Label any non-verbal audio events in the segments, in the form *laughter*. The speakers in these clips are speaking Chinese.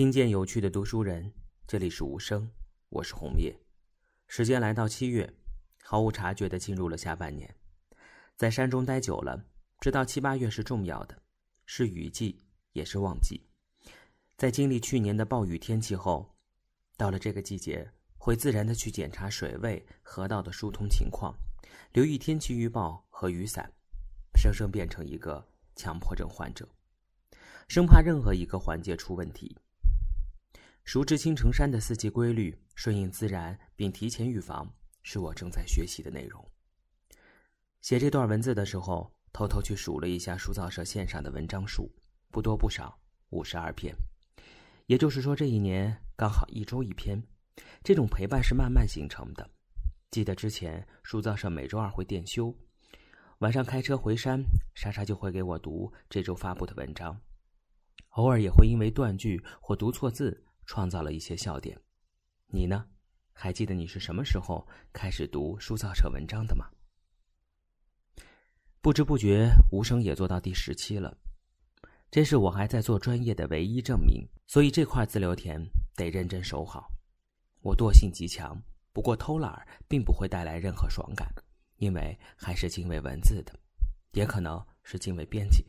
听见有趣的读书人，这里是无声，我是红叶。时间来到七月，毫无察觉的进入了下半年。在山中待久了，知道七八月是重要的，是雨季，也是旺季。在经历去年的暴雨天气后，到了这个季节，会自然的去检查水位、河道的疏通情况，留意天气预报和雨伞，生生变成一个强迫症患者，生怕任何一个环节出问题。熟知青城山的四季规律，顺应自然，并提前预防，是我正在学习的内容。写这段文字的时候，偷偷去数了一下书造社线上的文章数，不多不少，五十二篇。也就是说，这一年刚好一周一篇。这种陪伴是慢慢形成的。记得之前书造社每周二会电休，晚上开车回山，莎莎就会给我读这周发布的文章，偶尔也会因为断句或读错字。创造了一些笑点，你呢？还记得你是什么时候开始读书造社文章的吗？不知不觉，无声也做到第十期了，这是我还在做专业的唯一证明。所以这块自留田得认真守好。我惰性极强，不过偷懒并不会带来任何爽感，因为还是敬畏文字的，也可能是敬畏编辑。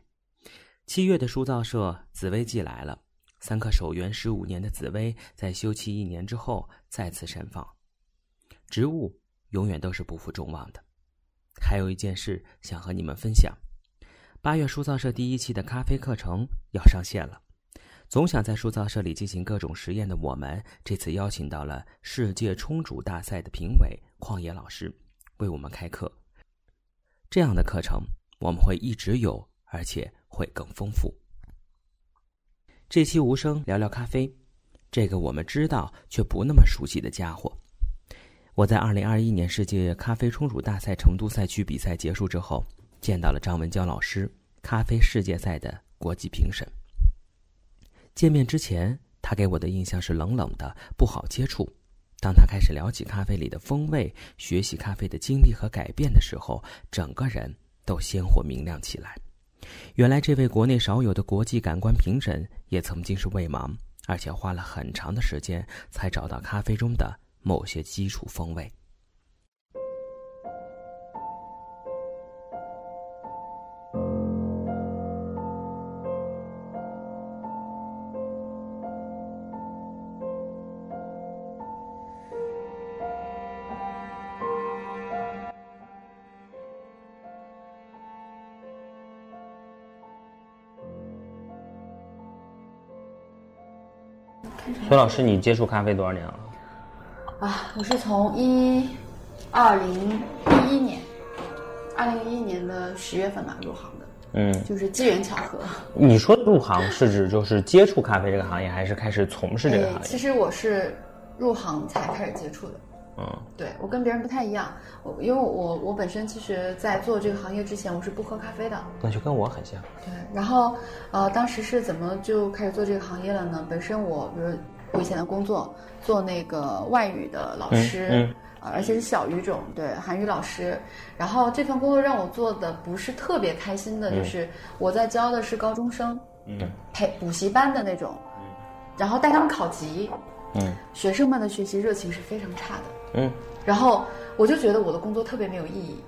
七月的书造社紫薇季来了。三颗守园十五年的紫薇，在休憩一年之后再次盛放。植物永远都是不负众望的。还有一件事想和你们分享：八月书造社第一期的咖啡课程要上线了。总想在书造社里进行各种实验的我们，这次邀请到了世界冲煮大赛的评委旷野老师为我们开课。这样的课程我们会一直有，而且会更丰富。这期无声聊聊咖啡，这个我们知道却不那么熟悉的家伙。我在二零二一年世界咖啡冲煮大赛成都赛区比赛结束之后，见到了张文娇老师，咖啡世界赛的国际评审。见面之前，他给我的印象是冷冷的，不好接触。当他开始聊起咖啡里的风味，学习咖啡的经历和改变的时候，整个人都鲜活明亮起来。原来，这位国内少有的国际感官评审，也曾经是味盲，而且花了很长的时间才找到咖啡中的某些基础风味。崔老师，你接触咖啡多少年了？啊，我是从一二零一一年，二零一一年的十月份吧入行的。嗯，就是机缘巧合。*laughs* 你说入行是指就是接触咖啡这个行业，还是开始从事这个行业？其实我是入行才开始接触的。嗯，对我跟别人不太一样，我因为我我本身其实，在做这个行业之前，我是不喝咖啡的。那就跟我很像。对，然后呃，当时是怎么就开始做这个行业了呢？本身我比如我以前的工作做那个外语的老师，而且是小语种，对韩语老师。然后这份工作让我做的不是特别开心的，就是我在教的是高中生，嗯，陪补习班的那种，嗯，然后带他们考级，嗯，学生们的学习热情是非常差的。嗯，然后我就觉得我的工作特别没有意义，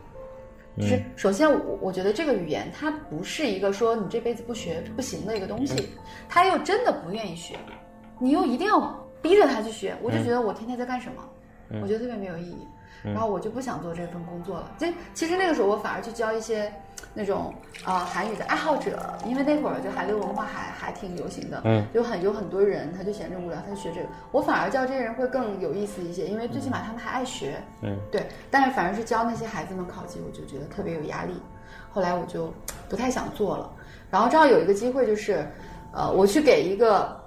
就是首先我我觉得这个语言它不是一个说你这辈子不学不行的一个东西，他又真的不愿意学，你又一定要逼着他去学，我就觉得我天天在干什么，我觉得特别没有意义。然后我就不想做这份工作了。这其实那个时候，我反而去教一些那种啊韩语的爱好者，因为那会儿就韩流文化还还挺流行的，嗯，有很有很多人，他就闲着无聊，他就学这个。我反而教这些人会更有意思一些，因为最起码他们还爱学，嗯，对。但是反而是教那些孩子们考级，我就觉得特别有压力。后来我就不太想做了。然后正好有一个机会，就是呃，我去给一个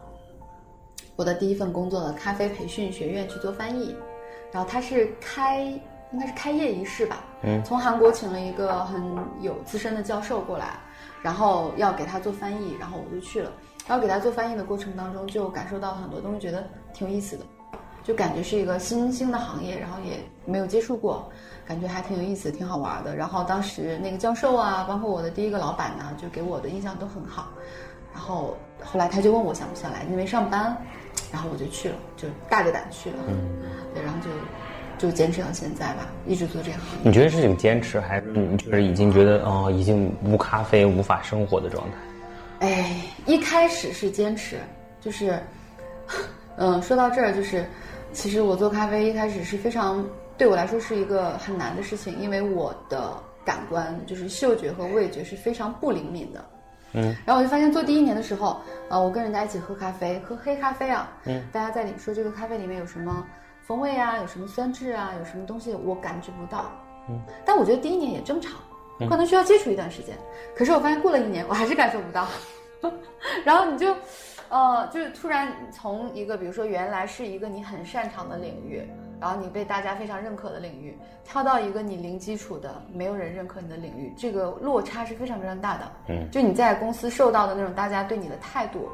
我的第一份工作的咖啡培训学院去做翻译。然后他是开，应该是开业仪式吧。嗯，从韩国请了一个很有资深的教授过来，然后要给他做翻译，然后我就去了。然后给他做翻译的过程当中，就感受到很多东西，觉得挺有意思的，就感觉是一个新兴的行业，然后也没有接触过，感觉还挺有意思，挺好玩的。然后当时那个教授啊，包括我的第一个老板呢，就给我的印象都很好。然后后来他就问我想不想来那边上班，然后我就去了，就大着胆去了。嗯，对，然后就就坚持到现在吧，一直做这个行业。你觉得是种坚持，还是你就是已经觉得哦，已经无咖啡无法生活的状态？哎，一开始是坚持，就是，嗯，*laughs* 说到这儿就是，其实我做咖啡一开始是非常对我来说是一个很难的事情，因为我的感官就是嗅觉和味觉是非常不灵敏的。嗯，然后我就发现做第一年的时候，呃，我跟人家一起喝咖啡，喝黑咖啡啊，嗯，大家在里说这个咖啡里面有什么风味啊，有什么酸质啊，有什么东西我感觉不到，嗯，但我觉得第一年也正常，可能需要接触一段时间，可是我发现过了一年我还是感受不到，*laughs* 然后你就，呃，就是突然从一个比如说原来是一个你很擅长的领域。然后你被大家非常认可的领域，跳到一个你零基础的、没有人认可你的领域，这个落差是非常非常大的。嗯，就你在公司受到的那种大家对你的态度，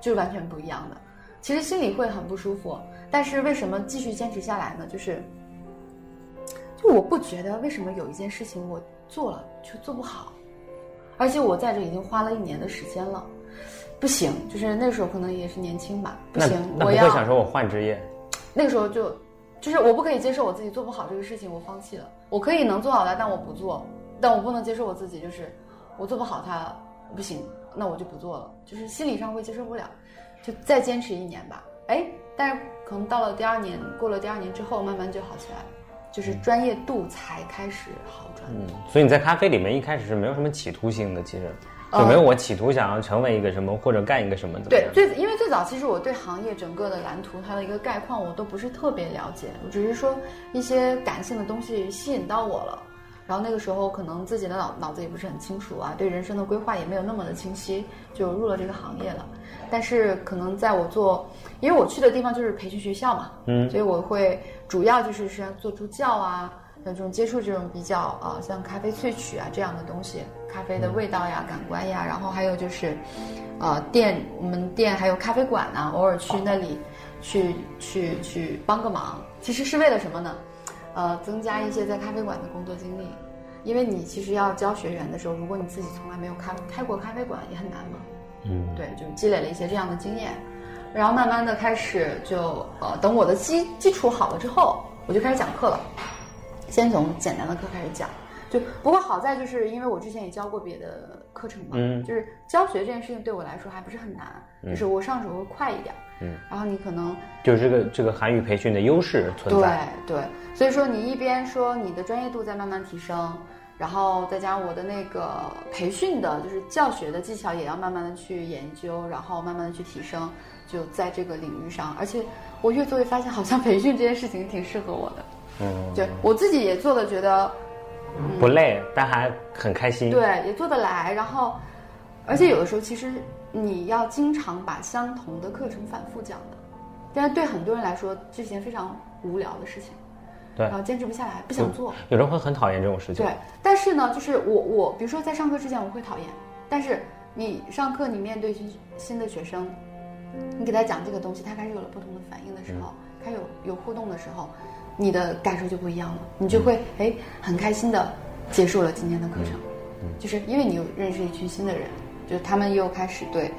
就是完全不一样的。其实心里会很不舒服，但是为什么继续坚持下来呢？就是，就我不觉得为什么有一件事情我做了却做不好，而且我在这已经花了一年的时间了，不行，就是那时候可能也是年轻吧，不行，我要想说我换职业，那个时候就。就是我不可以接受我自己做不好这个事情，我放弃了。我可以能做好它，但我不做。但我不能接受我自己，就是我做不好它，不行，那我就不做了。就是心理上会接受不了，就再坚持一年吧。哎，但是可能到了第二年，过了第二年之后，慢慢就好起来了，就是专业度才开始好转。嗯，所以你在咖啡里面一开始是没有什么企图心的，其实。就没有我企图想要成为一个什么或者干一个什么的。对，最因为最早其实我对行业整个的蓝图它的一个概况我都不是特别了解，我只是说一些感性的东西吸引到我了。然后那个时候可能自己的脑脑子也不是很清楚啊，对人生的规划也没有那么的清晰，就入了这个行业了。但是可能在我做，因为我去的地方就是培训学校嘛，嗯，所以我会主要就是是做助教啊。像这种接触这种比较啊，像咖啡萃取啊这样的东西，咖啡的味道呀、感官呀，然后还有就是，呃，店我们店还有咖啡馆呢，偶尔去那里去去去帮个忙，其实是为了什么呢？呃，增加一些在咖啡馆的工作经历，因为你其实要教学员的时候，如果你自己从来没有开开过咖啡馆，也很难嘛。嗯，对，就积累了一些这样的经验，然后慢慢的开始就呃，等我的基基础好了之后，我就开始讲课了。先从简单的课开始讲，就不过好在就是因为我之前也教过别的课程嘛，就是教学这件事情对我来说还不是很难，就是我上手会快一点。嗯，然后你可能就是这个这个韩语培训的优势存在。对对，所以说你一边说你的专业度在慢慢提升，然后再加上我的那个培训的，就是教学的技巧也要慢慢的去研究，然后慢慢的去提升，就在这个领域上，而且我越做越发现，好像培训这件事情挺适合我的。嗯，对我自己也做的觉得不累，但还很开心。对，也做得来。然后，而且有的时候其实你要经常把相同的课程反复讲的，但是对很多人来说，这是件非常无聊的事情。对，然后坚持不下来，不想做。有人会很讨厌这种事情。对，但是呢，就是我我，比如说在上课之前我会讨厌，但是你上课你面对新新的学生，你给他讲这个东西，他开始有了不同的反应的时候，开始有有互动的时候。你的感受就不一样了，你就会哎很开心的结束了今天的课程，就是因为你又认识一群新的人，就是他们又开始对，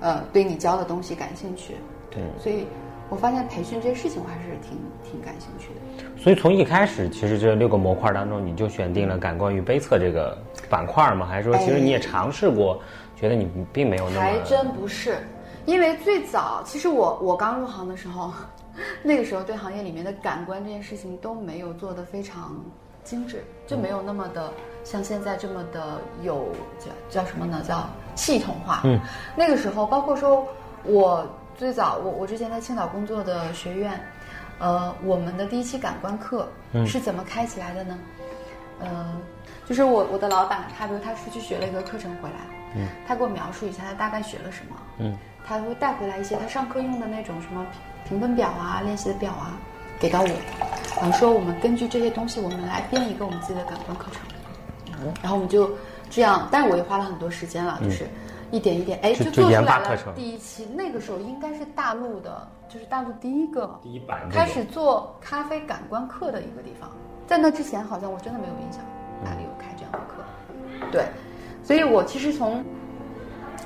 呃对你教的东西感兴趣，对，所以我发现培训这些事情我还是挺挺感兴趣的。所以从一开始，其实这六个模块当中，你就选定了感官与杯测这个板块吗？还是说其实你也尝试过，觉得你并没有那么？还真不是，因为最早其实我我刚入行的时候。*laughs* 那个时候对行业里面的感官这件事情都没有做得非常精致，就没有那么的像现在这么的有叫叫什么呢？叫系统化。嗯，那个时候包括说，我最早我我之前在青岛工作的学院，呃，我们的第一期感官课是怎么开起来的呢？嗯，就是我我的老板他比如他出去学了一个课程回来，嗯，他给我描述一下他大概学了什么，嗯，他会带回来一些他上课用的那种什么。评分表啊，练习的表啊，给到我，然后说我们根据这些东西，我们来编一个我们自己的感官课程。然后我们就这样，但是我也花了很多时间了，就是一点一点，哎，就做出来了第一期。那个时候应该是大陆的，就是大陆第一个第一版开始做咖啡感官课的一个地方。在那之前，好像我真的没有印象哪里有开这样的课。对，所以我其实从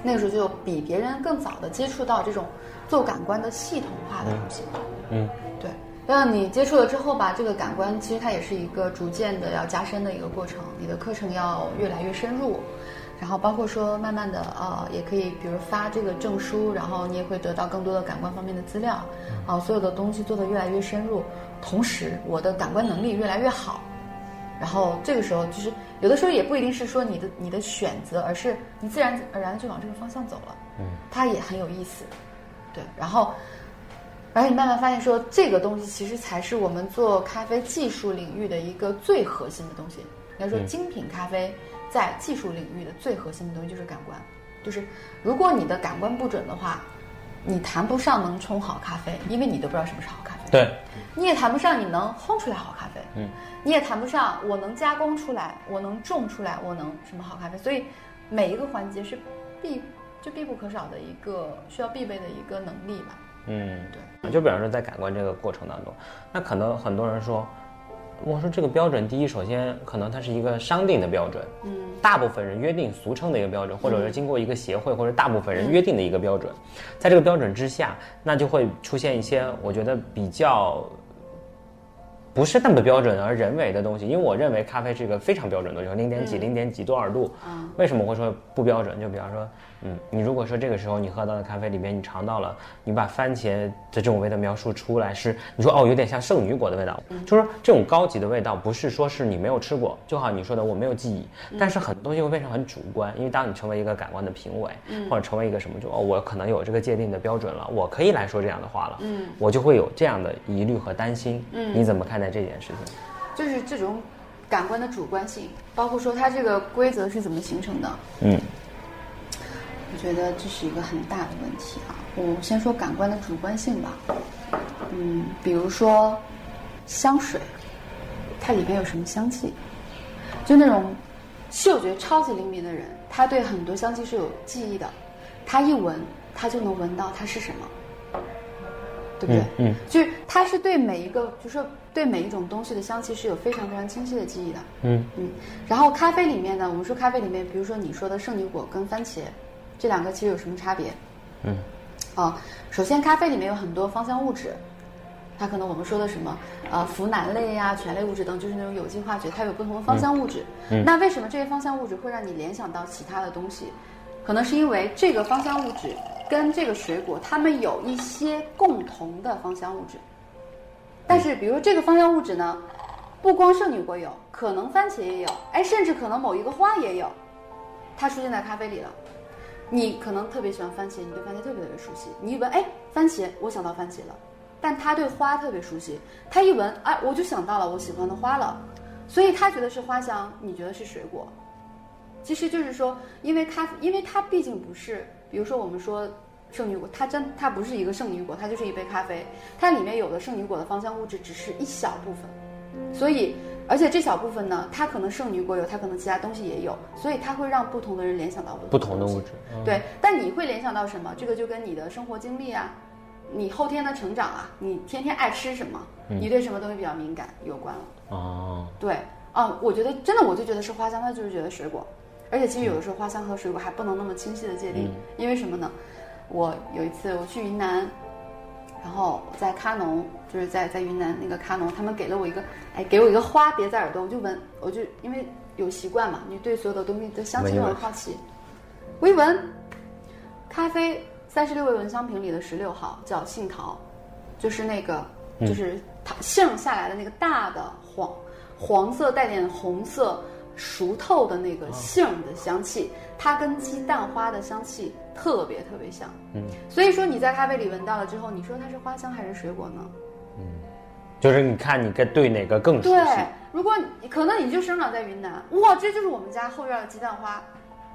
那个时候就比别人更早的接触到这种做感官的系统化的东西。嗯，对。让你接触了之后吧，这个感官其实它也是一个逐渐的要加深的一个过程。你的课程要越来越深入，然后包括说慢慢的呃，也可以比如发这个证书，然后你也会得到更多的感官方面的资料，啊，所有的东西做得越来越深入，同时我的感官能力越来越好。然后这个时候就是有的时候也不一定是说你的你的选择，而是你自然而然就往这个方向走了。嗯，它也很有意思，对，然后。而且你慢慢发现，说这个东西其实才是我们做咖啡技术领域的一个最核心的东西。应该说，精品咖啡在技术领域的最核心的东西就是感官。就是如果你的感官不准的话，你谈不上能冲好咖啡，因为你都不知道什么是好咖啡。对，你也谈不上你能烘出来好咖啡。嗯，你也谈不上我能加工出来，我能种出来，我能什么好咖啡。所以每一个环节是必就必不可少的一个需要必备的一个能力吧。嗯，对，就比方说在感官这个过程当中，那可能很多人说，我说这个标准，第一，首先可能它是一个商定的标准，嗯，大部分人约定俗称的一个标准，或者是经过一个协会或者大部分人约定的一个标准，在这个标准之下，那就会出现一些我觉得比较不是那么标准而人为的东西，因为我认为咖啡是一个非常标准的东西，零点几零点几多少度，为什么会说不标准？就比方说。嗯，你如果说这个时候你喝到的咖啡里面，你尝到了，你把番茄的这种味道描述出来，是你说哦，有点像圣女果的味道，就是说这种高级的味道，不是说是你没有吃过，就好你说的我没有记忆，但是很多东西会变成很主观，因为当你成为一个感官的评委，或者成为一个什么，就哦，我可能有这个界定的标准了，我可以来说这样的话了，嗯，我就会有这样的疑虑和担心，嗯，你怎么看待这件事情？就是这种感官的主观性，包括说它这个规则是怎么形成的，嗯。我觉得这是一个很大的问题啊！我先说感官的主观性吧。嗯，比如说香水，它里面有什么香气？就那种嗅觉超级灵敏的人，他对很多香气是有记忆的。他一闻，他就能闻到它是什么，对不对？嗯。就是他是对每一个，就说对每一种东西的香气是有非常非常清晰的记忆的。嗯嗯。然后咖啡里面呢，我们说咖啡里面，比如说你说的圣女果跟番茄。这两个其实有什么差别？嗯，啊，首先咖啡里面有很多芳香物质，它可能我们说的什么呃呋喃类呀、醛类物质等，就是那种有机化学，它有不同的芳香物质。嗯，那为什么这些芳香物质会让你联想到其他的东西？可能是因为这个芳香物质跟这个水果它们有一些共同的芳香物质。但是，比如这个芳香物质呢，不光圣女果有，可能番茄也有，哎，甚至可能某一个花也有，它出现在咖啡里了。你可能特别喜欢番茄，你对番茄特别特别熟悉。你一闻，哎，番茄，我想到番茄了。但他对花特别熟悉，他一闻，哎，我就想到了我喜欢的花了。所以他觉得是花香，你觉得是水果。其实就是说，因为它，因为它毕竟不是，比如说我们说圣女果，它真它不是一个圣女果，它就是一杯咖啡，它里面有的圣女果的芳香物质只是一小部分，所以。而且这小部分呢，它可能剩女果有，它可能其他东西也有，所以它会让不同的人联想到不同的物质。对，但你会联想到什么？这个就跟你的生活经历啊，你后天的成长啊，你天天爱吃什么，你对什么东西比较敏感有关了。哦，对，啊，我觉得真的，我就觉得是花香，他就是觉得水果。而且其实有的时候花香和水果还不能那么清晰的界定，因为什么呢？我有一次我去云南。然后在喀农，就是在在云南那个喀农，他们给了我一个，哎，给我一个花别在耳朵，我就闻，我就因为有习惯嘛，你对所有的东西的香气都很好奇。我一闻，咖啡三十六味闻香瓶里的十六号叫杏桃，就是那个就是它杏下来的那个大的黄黄色带点红色。熟透的那个杏的香气，它跟鸡蛋花的香气特别特别像。嗯，所以说你在咖啡里闻到了之后，你说它是花香还是水果呢？嗯，就是你看你该对哪个更熟悉。对，如果可能你就生长在云南，哇，这就是我们家后院的鸡蛋花，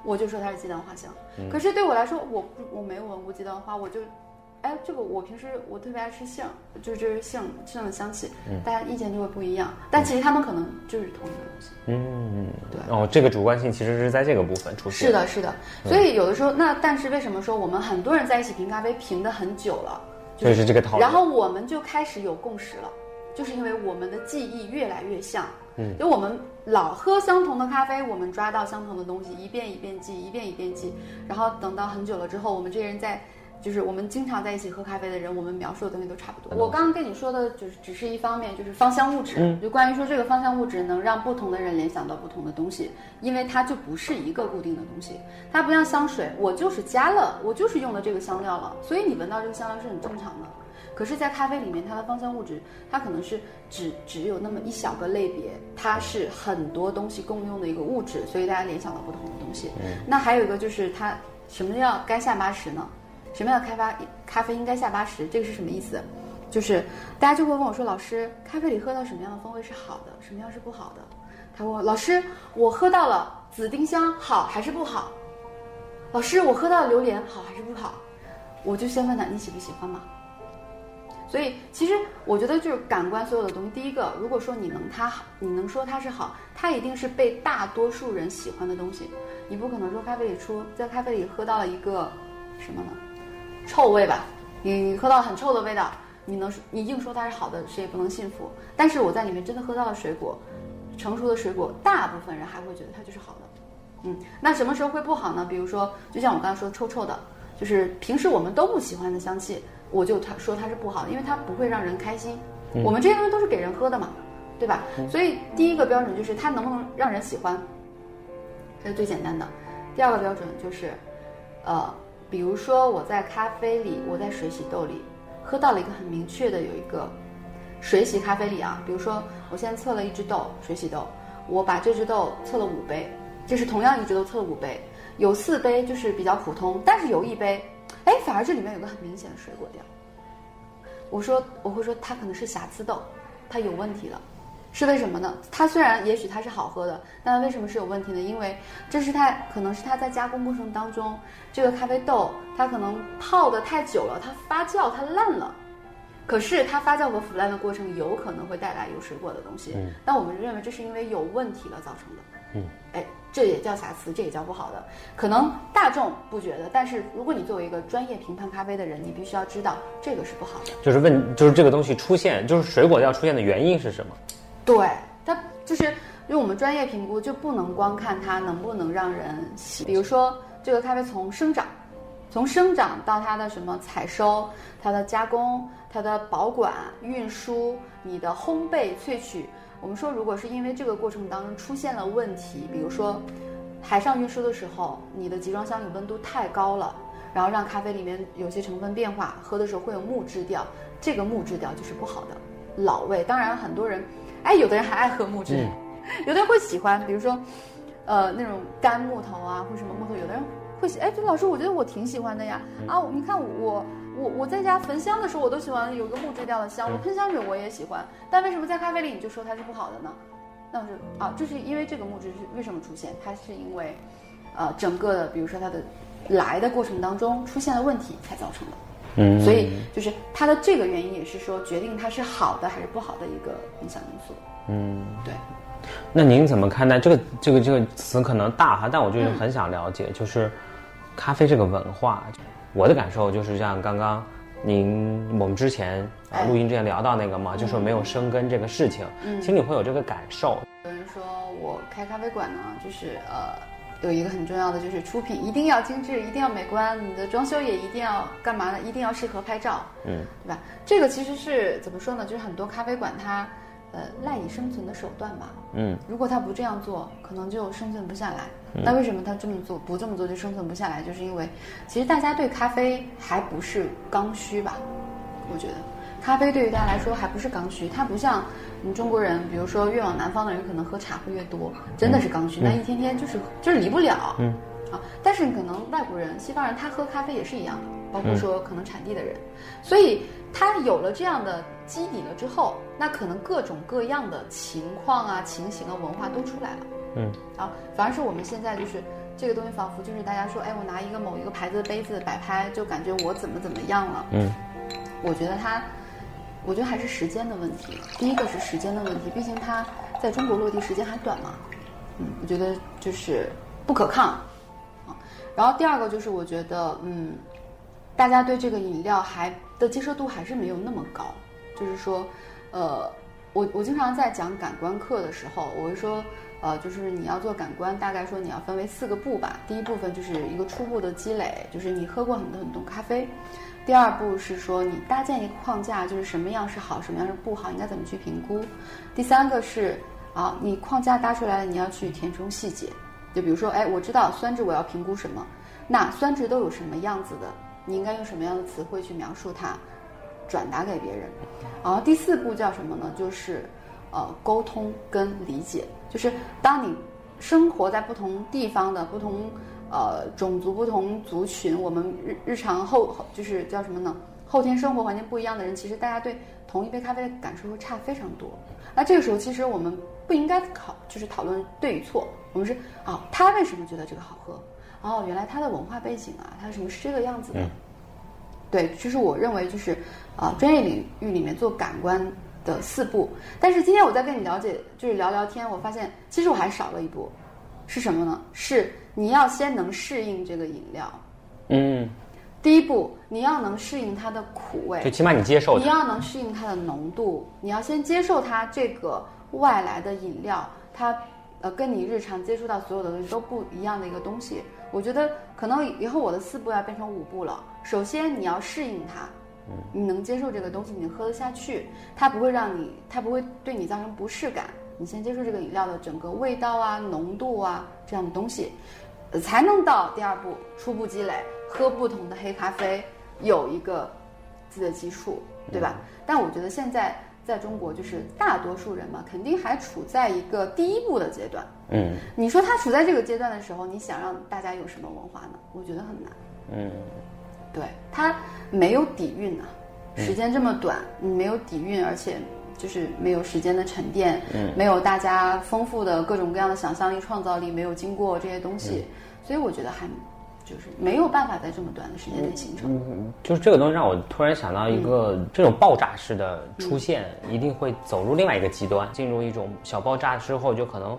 我就说它是鸡蛋花香。可是对我来说，我我没有闻过鸡蛋花，我就。哎，这个我平时我特别爱吃杏，就是这是杏杏的香气，大家意见就会不一样。但其实他们可能就是同一个东西。嗯，对。哦，这个主观性其实是在这个部分出现。是的，是的。所以有的时候，那但是为什么说我们很多人在一起评咖啡评的很久了？就是这个套路。然后我们就开始有共识了，就是因为我们的记忆越来越像，嗯，就我们老喝相同的咖啡，我们抓到相同的东西，一遍一遍记，一遍一遍记，然后等到很久了之后，我们这些人在。就是我们经常在一起喝咖啡的人，我们描述的东西都差不多。我刚刚跟你说的，就是只是一方面，就是芳香物质。就关于说这个芳香物质能让不同的人联想到不同的东西，因为它就不是一个固定的东西。它不像香水，我就是加了，我就是用了这个香料了，所以你闻到这个香料是很正常的。可是，在咖啡里面，它的芳香物质，它可能是只只有那么一小个类别，它是很多东西共用的一个物质，所以大家联想到不同的东西。那还有一个就是它什么叫该下八十呢？什么样的开发咖啡应该下八十？这个是什么意思？就是大家就会问我说：“老师，咖啡里喝到什么样的风味是好的，什么样是不好的？”他问我：“老师，我喝到了紫丁香，好还是不好？”老师，我喝到了榴莲，好还是不好？我就先问他：“你喜不喜欢嘛？”所以其实我觉得就是感官所有的东西，第一个，如果说你能它好，你能说它是好，它一定是被大多数人喜欢的东西。你不可能说咖啡里出在咖啡里喝到了一个什么呢？臭味吧，你喝到很臭的味道，你能你硬说它是好的，谁也不能信服。但是我在里面真的喝到了水果，成熟的水果，大部分人还会觉得它就是好的。嗯，那什么时候会不好呢？比如说，就像我刚才说臭臭的，就是平时我们都不喜欢的香气，我就他说它是不好的，因为它不会让人开心。我们这些东西都是给人喝的嘛，对吧？所以第一个标准就是它能不能让人喜欢，这是最简单的。第二个标准就是，呃。比如说我在咖啡里，我在水洗豆里喝到了一个很明确的有一个水洗咖啡里啊。比如说我现在测了一只豆，水洗豆，我把这只豆测了五杯，这是同样一只豆测了五杯，有四杯就是比较普通，但是有一杯，哎，反而这里面有个很明显的水果调。我说我会说它可能是瑕疵豆，它有问题了。是为什么呢？它虽然也许它是好喝的，但为什么是有问题呢？因为这是它可能是它在加工过程当中，这个咖啡豆它可能泡的太久了，它发酵它烂了。可是它发酵和腐烂的过程有可能会带来有水果的东西。嗯。但我们认为这是因为有问题了造成的。嗯。哎，这也叫瑕疵，这也叫不好的。可能大众不觉得，但是如果你作为一个专业评判咖啡的人，你必须要知道这个是不好的。就是问，就是这个东西出现，就是水果要出现的原因是什么？对它就是，因为我们专业评估就不能光看它能不能让人喜，比如说这个咖啡从生长，从生长到它的什么采收、它的加工、它的保管、运输、你的烘焙、萃取，我们说如果是因为这个过程当中出现了问题，比如说海上运输的时候，你的集装箱里温度太高了，然后让咖啡里面有些成分变化，喝的时候会有木质调，这个木质调就是不好的老味。当然很多人。哎，有的人还爱喝木质，*laughs* 有的人会喜欢，比如说，呃，那种干木头啊，或什么木头，有的人会喜。哎，老师，我觉得我挺喜欢的呀。啊，你看我我我在家焚香的时候，我都喜欢有一个木质调的香。我喷香水我也喜欢，但为什么在咖啡里你就说它是不好的呢？那我就啊，就是因为这个木质是为什么出现？它是因为，呃，整个的，比如说它的来的过程当中出现了问题才造成的。嗯，所以就是它的这个原因也是说决定它是好的还是不好的一个影响因素。嗯，对。那您怎么看待这个这个这个词可能大哈，但我就是很想了解，就是咖啡这个文化。我的感受就是像刚刚您我们之前啊录音之前聊到那个嘛，就是没有生根这个事情，嗯心里会有这个感受。有人说我开咖啡馆呢，就是呃。有一个很重要的就是出品一定要精致，一定要美观，你的装修也一定要干嘛呢？一定要适合拍照，嗯，对吧？这个其实是怎么说呢？就是很多咖啡馆它，呃，赖以生存的手段吧，嗯，如果它不这样做，可能就生存不下来。那为什么它这么做不这么做就生存不下来？就是因为其实大家对咖啡还不是刚需吧？我觉得咖啡对于大家来说还不是刚需，它不像。我们中国人，比如说越往南方的人，可能喝茶会越多，真的是刚需。那一天天就是就是离不了，嗯，啊。但是可能外国人、西方人他喝咖啡也是一样的，包括说可能产地的人，所以他有了这样的基底了之后，那可能各种各样的情况啊、情形啊、文化都出来了，嗯，啊。反而是我们现在就是这个东西，仿佛就是大家说，哎，我拿一个某一个牌子的杯子摆拍，就感觉我怎么怎么样了，嗯。我觉得他。我觉得还是时间的问题。第一个是时间的问题，毕竟它在中国落地时间还短嘛。嗯，我觉得就是不可抗。啊，然后第二个就是我觉得，嗯，大家对这个饮料还的接受度还是没有那么高。就是说，呃，我我经常在讲感官课的时候，我会说，呃，就是你要做感官，大概说你要分为四个步吧。第一部分就是一个初步的积累，就是你喝过很多很多咖啡。第二步是说你搭建一个框架，就是什么样是好，什么样是不好，应该怎么去评估。第三个是啊，你框架搭出来了，你要去填充细节。就比如说，哎，我知道酸质我要评估什么，那酸质都有什么样子的，你应该用什么样的词汇去描述它，转达给别人。然后第四步叫什么呢？就是呃沟通跟理解。就是当你生活在不同地方的不同。呃，种族不同族群，我们日日常后就是叫什么呢？后天生活环境不一样的人，其实大家对同一杯咖啡的感受会差非常多。那这个时候，其实我们不应该考，就是讨论对与错。我们是啊，他为什么觉得这个好喝？哦，原来他的文化背景啊，他为什么是这个样子的？对，其实我认为就是啊，专业领域里面做感官的四步。但是今天我在跟你了解，就是聊聊天，我发现其实我还少了一步，是什么呢？是。你要先能适应这个饮料，嗯，第一步你要能适应它的苦味，就起码你接受。你要能适应它的浓度，你要先接受它这个外来的饮料，它呃跟你日常接触到所有的东西都不一样的一个东西。我觉得可能以后我的四步要变成五步了。首先你要适应它，你能接受这个东西，你能喝得下去，它不会让你，它不会对你造成不适感。你先接受这个饮料的整个味道啊、浓度啊这样的东西。才能到第二步，初步积累，喝不同的黑咖啡，有一个自己的基础，对吧？但我觉得现在在中国，就是大多数人嘛，肯定还处在一个第一步的阶段。嗯，你说他处在这个阶段的时候，你想让大家有什么文化呢？我觉得很难。嗯，对他没有底蕴啊，时间这么短，你没有底蕴，而且。就是没有时间的沉淀，嗯，没有大家丰富的各种各样的想象力、创造力，没有经过这些东西，所以我觉得还就是没有办法在这么短的时间内形成。嗯，就是这个东西让我突然想到一个，这种爆炸式的出现一定会走入另外一个极端，进入一种小爆炸之后，就可能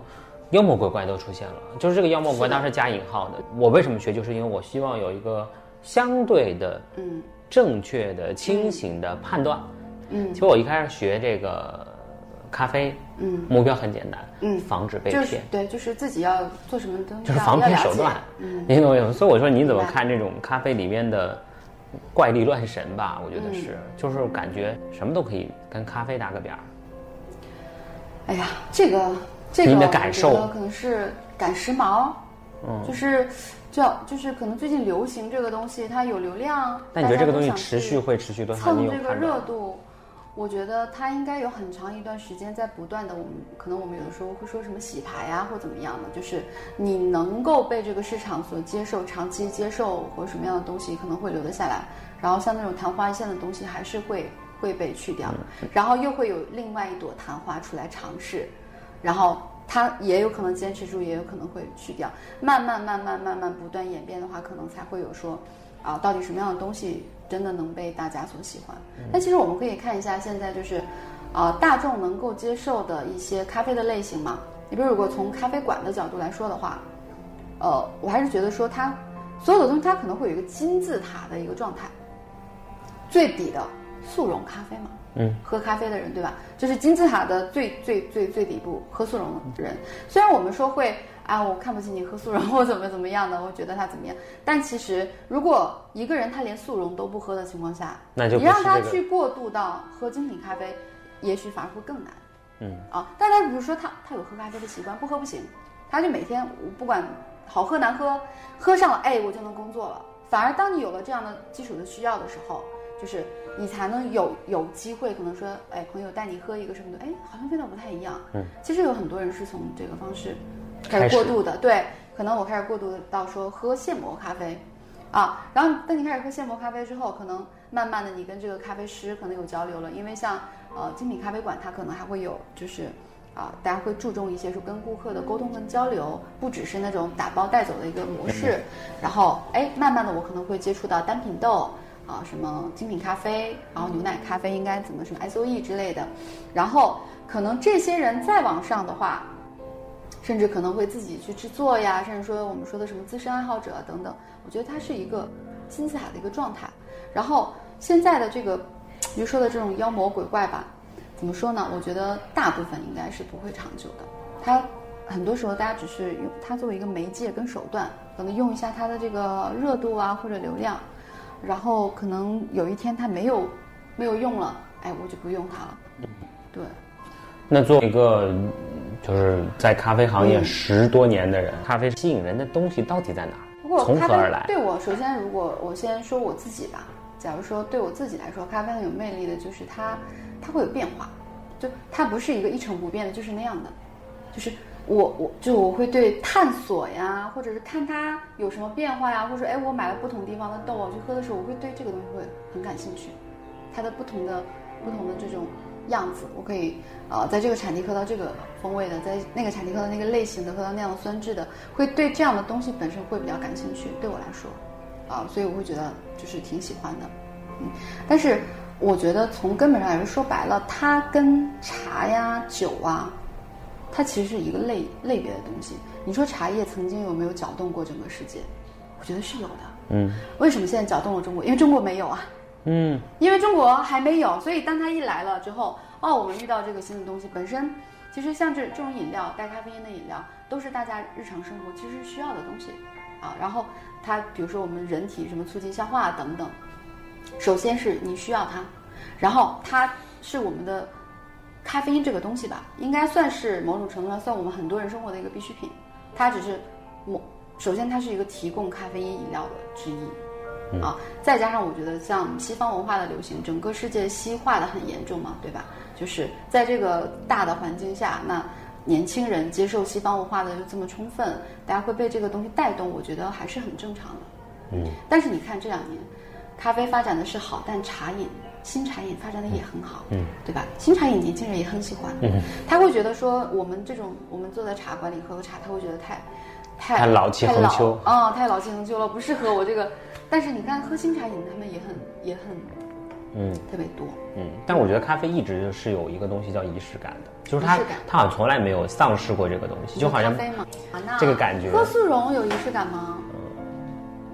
妖魔鬼怪都出现了。就是这个妖魔鬼怪当时加引号的。我为什么学？就是因为我希望有一个相对的、嗯，正确的、清醒的判断。嗯，其实我一开始学这个咖啡，嗯，目标很简单，嗯，防止被骗，对，就是自己要做什么东西，就是防骗手段，嗯，你懂我意思？所以我说你怎么看这种咖啡里面的怪力乱神吧？我觉得是，就是感觉什么都可以跟咖啡搭个边儿。哎呀，这个这个，你的感受。可能是赶时髦，嗯，就是。叫就是可能最近流行这个东西，它有流量。那你觉得这个东西持续会持续多长？蹭这个热度，我觉得它应该有很长一段时间在不断的。我们可能我们有的时候会说什么洗牌啊，或怎么样的，就是你能够被这个市场所接受、长期接受或什么样的东西可能会留得下来。然后像那种昙花一现的东西还是会会被去掉，然后又会有另外一朵昙花出来尝试，然后。它也有可能坚持住，也有可能会去掉。慢慢、慢慢、慢慢不断演变的话，可能才会有说，啊，到底什么样的东西真的能被大家所喜欢？那其实我们可以看一下现在就是，啊，大众能够接受的一些咖啡的类型嘛。你比如如果从咖啡馆的角度来说的话，呃，我还是觉得说它所有的东西它可能会有一个金字塔的一个状态，最底的速溶咖啡嘛。嗯，喝咖啡的人对吧？就是金字塔的最最最最底部喝速溶的人。虽然我们说会啊，我看不起你喝速溶我怎么怎么样的，我觉得他怎么样。但其实，如果一个人他连速溶都不喝的情况下，那就你让他去过渡到喝精品咖啡，也许反而会更难。嗯啊，但他比如说他他有喝咖啡的习惯，不喝不行，他就每天不管好喝难喝，喝上了哎我就能工作了。反而当你有了这样的基础的需要的时候。就是你才能有有机会，可能说，哎，朋友带你喝一个什么的，哎，好像味道不太一样。嗯，其实有很多人是从这个方式开始过渡的。对，可能我开始过渡到说喝现磨咖啡，啊，然后当你开始喝现磨咖啡之后，可能慢慢的你跟这个咖啡师可能有交流了，因为像呃精品咖啡馆，它可能还会有就是啊，大家会注重一些说跟顾客的沟通跟交流，不只是那种打包带走的一个模式。然后哎，慢慢的我可能会接触到单品豆。啊，什么精品咖啡，然后牛奶咖啡应该怎么什么 S O E 之类的，然后可能这些人再往上的话，甚至可能会自己去制作呀，甚至说我们说的什么资深爱好者等等，我觉得它是一个金字塔的一个状态。然后现在的这个，比如说的这种妖魔鬼怪吧，怎么说呢？我觉得大部分应该是不会长久的。它很多时候大家只是用它作为一个媒介跟手段，可能用一下它的这个热度啊或者流量，然后可能有一天它没有没有用了，哎，我就不用它了。对。那作为一个就是在咖啡行业十多年的人，咖啡吸引人的东西到底在哪？从何而来？对我，首先如果我先说我自己吧。假如说对我自己来说，咖啡很有魅力的，就是它，它会有变化，就它不是一个一成不变的，就是那样的，就是我我就我会对探索呀，或者是看它有什么变化呀，或者说哎我买了不同地方的豆，我去喝的时候，我会对这个东西会很感兴趣，它的不同的不同的这种样子，我可以呃在这个产地喝到这个风味的，在那个产地喝到那个类型的，喝到那样的酸质的，会对这样的东西本身会比较感兴趣，对我来说。啊，所以我会觉得就是挺喜欢的，嗯，但是我觉得从根本上来说，说白了，它跟茶呀、酒啊，它其实是一个类类别的东西。你说茶叶曾经有没有搅动过整个世界？我觉得是有的，嗯。为什么现在搅动了中国？因为中国没有啊，嗯。*laughs* 因为中国还没有，所以当它一来了之后，哦，我们遇到这个新的东西，本身其实像这这种饮料带咖啡因的饮料，都是大家日常生活其实需要的东西。啊，然后它，比如说我们人体什么促进消化等等，首先是你需要它，然后它是我们的咖啡因这个东西吧，应该算是某种程度上算我们很多人生活的一个必需品。它只是某，首先它是一个提供咖啡因饮料的之一，啊，再加上我觉得像西方文化的流行，整个世界西化的很严重嘛，对吧？就是在这个大的环境下，那。年轻人接受西方文化的就这么充分，大家会被这个东西带动，我觉得还是很正常的。嗯。但是你看这两年，咖啡发展的是好，但茶饮、新茶饮发展的也很好，嗯，对吧？新茶饮年轻人也很喜欢，嗯，他会觉得说我们这种我们坐在茶馆里喝个茶，他会觉得太太老气横秋啊，太老气横秋了，不适合我这个。但是你看喝新茶饮，他们也很也很，嗯，特别多，嗯。但我觉得咖啡一直是有一个东西叫仪式感的。就是他，他好像从来没有丧失过这个东西，就好像咖啡嘛，这个感觉。喝速溶有仪式感吗？嗯，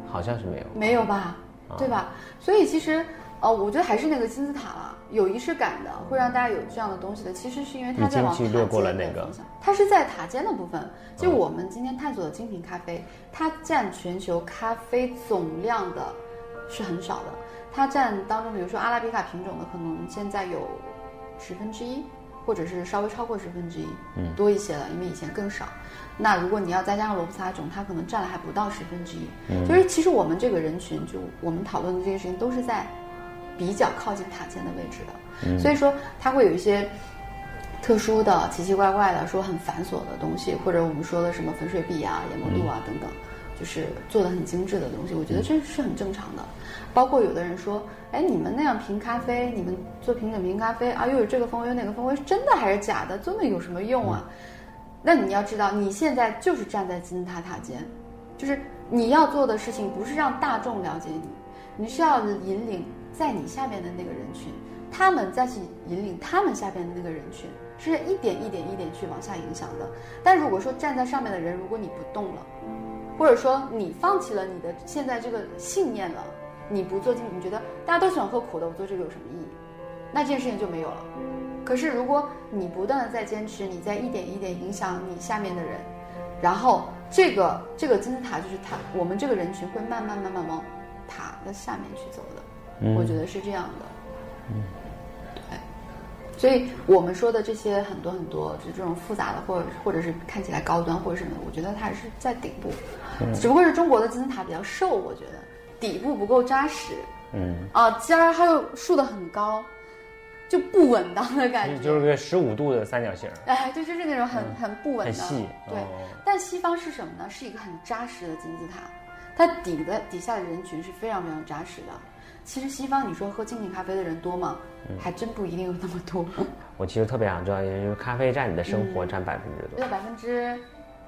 好像是没有。没有吧？对吧？所以其实，呃，我觉得还是那个金字塔了，有仪式感的，会让大家有这样的东西的，其实是因为它在往塔尖的方向。它是在塔尖的部分。就我们今天探索的精品咖啡，它占全球咖啡总量的是很少的，它占当中，比如说阿拉比卡品种的，可能现在有十分之一。或者是稍微超过十分之一，嗯，多一些了，因为以前更少。那如果你要再加上罗布萨种，它可能占了还不到十分之一。嗯，就是其实我们这个人群，就我们讨论的这些事情，都是在比较靠近塔尖的位置的。嗯，所以说它会有一些特殊的、奇奇怪怪的、说很繁琐的东西，或者我们说的什么粉水比啊、研磨度啊等等，就是做的很精致的东西。我觉得这是很正常的。包括有的人说，哎，你们那样评咖啡，你们做评审评咖啡啊，又有这个风味，又那个风味，是真的还是假的？这么有什么用啊？那你要知道，你现在就是站在金字塔塔尖，就是你要做的事情不是让大众了解你，你是要引领在你下面的那个人群，他们再去引领他们下边的那个人群，是一点一点一点去往下影响的。但如果说站在上面的人，如果你不动了，或者说你放弃了你的现在这个信念了。你不做，你觉得大家都喜欢喝苦的，我做这个有什么意义？那这件事情就没有了。可是如果你不断的在坚持，你在一点一点影响你下面的人，然后这个这个金字塔就是塔，我们这个人群会慢慢慢慢往塔的下面去走的。我觉得是这样的。嗯，对。所以我们说的这些很多很多，就这种复杂的，或者或者是看起来高端或者什么的，我觉得它还是在顶部，只不过是中国的金字塔比较瘦，我觉得。底部不够扎实，嗯啊，尖儿它又竖得很高，就不稳当的感觉，就是个十五度的三角形。哎，对，就是那种很很不稳的，很细。对，但西方是什么呢？是一个很扎实的金字塔，它底的底下的人群是非常非常扎实的。其实西方你说喝精品咖啡的人多吗？还真不一定有那么多。*laughs* 我其实特别想知道，因为咖啡占你的生活占百分之多？有百分之